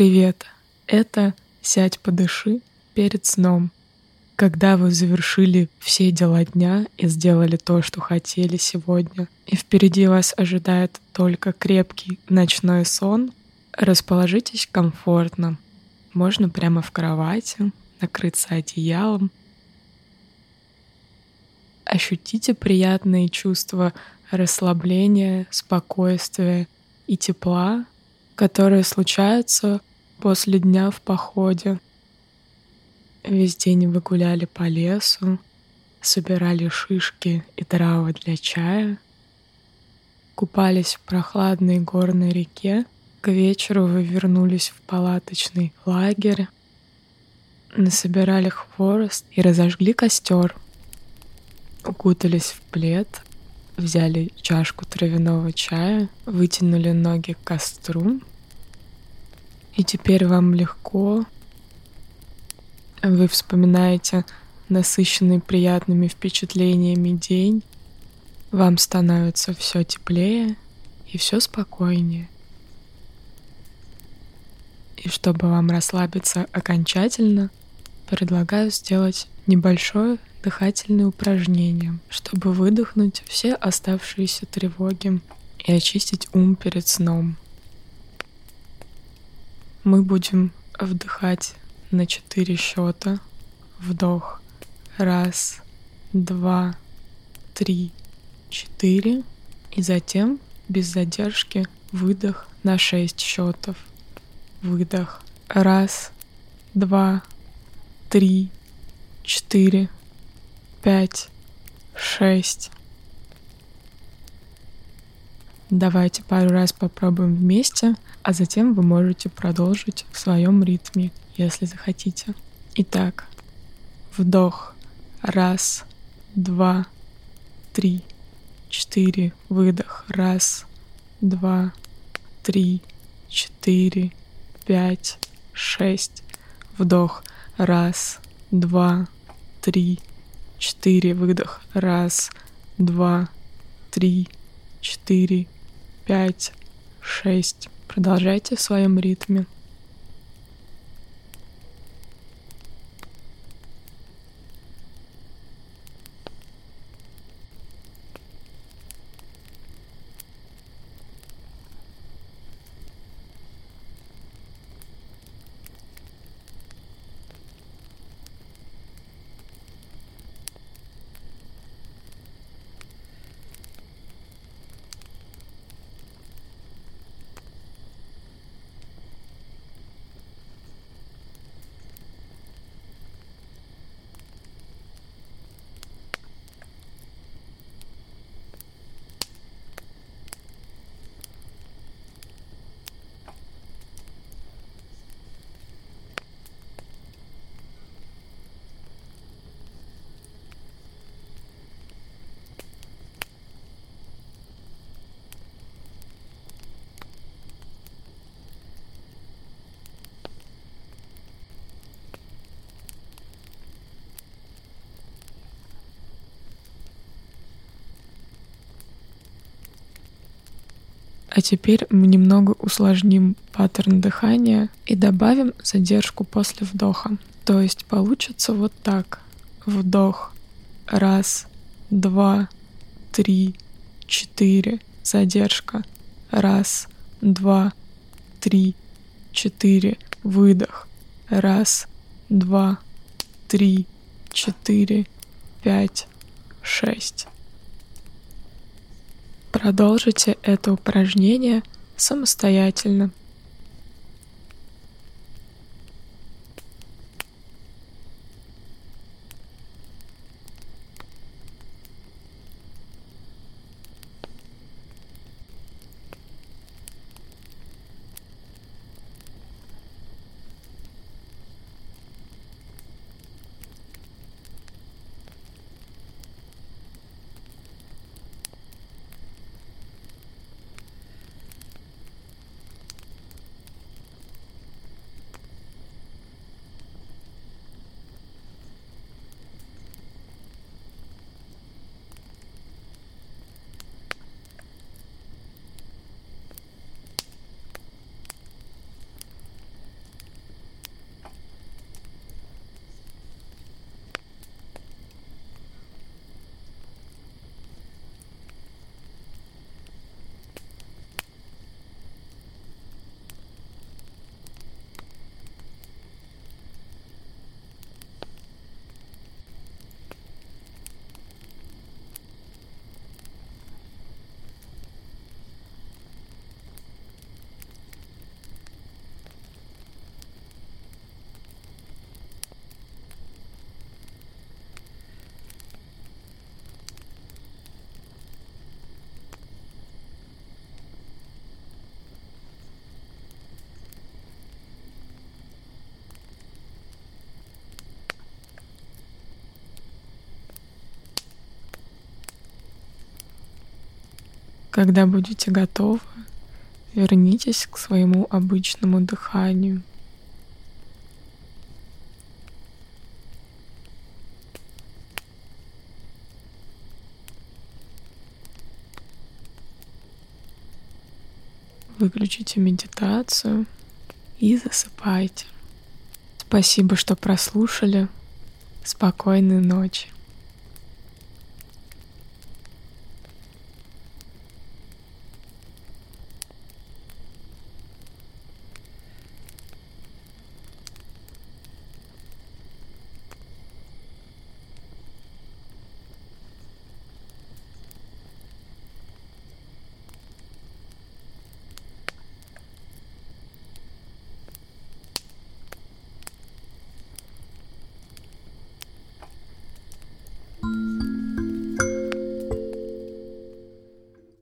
Привет! Это «Сядь, подыши» перед сном. Когда вы завершили все дела дня и сделали то, что хотели сегодня, и впереди вас ожидает только крепкий ночной сон, расположитесь комфортно. Можно прямо в кровати, накрыться одеялом. Ощутите приятные чувства расслабления, спокойствия и тепла, которые случаются после дня в походе. Весь день вы гуляли по лесу, собирали шишки и травы для чая, купались в прохладной горной реке, к вечеру вы вернулись в палаточный лагерь, насобирали хворост и разожгли костер, укутались в плед, взяли чашку травяного чая, вытянули ноги к костру и теперь вам легко. Вы вспоминаете насыщенный приятными впечатлениями день. Вам становится все теплее и все спокойнее. И чтобы вам расслабиться окончательно, предлагаю сделать небольшое дыхательное упражнение, чтобы выдохнуть все оставшиеся тревоги и очистить ум перед сном. Мы будем вдыхать на четыре счета. Вдох. Раз, два, три, четыре. И затем без задержки выдох на шесть счетов. Выдох. Раз, два, три, четыре, пять, шесть. Давайте пару раз попробуем вместе, а затем вы можете продолжить в своем ритме, если захотите. Итак, вдох. Раз, два, три, четыре. Выдох. Раз, два, три, четыре, пять, шесть. Вдох. Раз, два, три, четыре. Выдох. Раз, два, три, четыре, пять, шесть. Продолжайте в своем ритме. А теперь мы немного усложним паттерн дыхания и добавим задержку после вдоха. То есть получится вот так. Вдох. Раз, два, три, четыре. Задержка. Раз, два, три, четыре. Выдох. Раз, два, три, четыре, пять, шесть. Продолжите это упражнение самостоятельно. Когда будете готовы, вернитесь к своему обычному дыханию. Выключите медитацию и засыпайте. Спасибо, что прослушали. Спокойной ночи.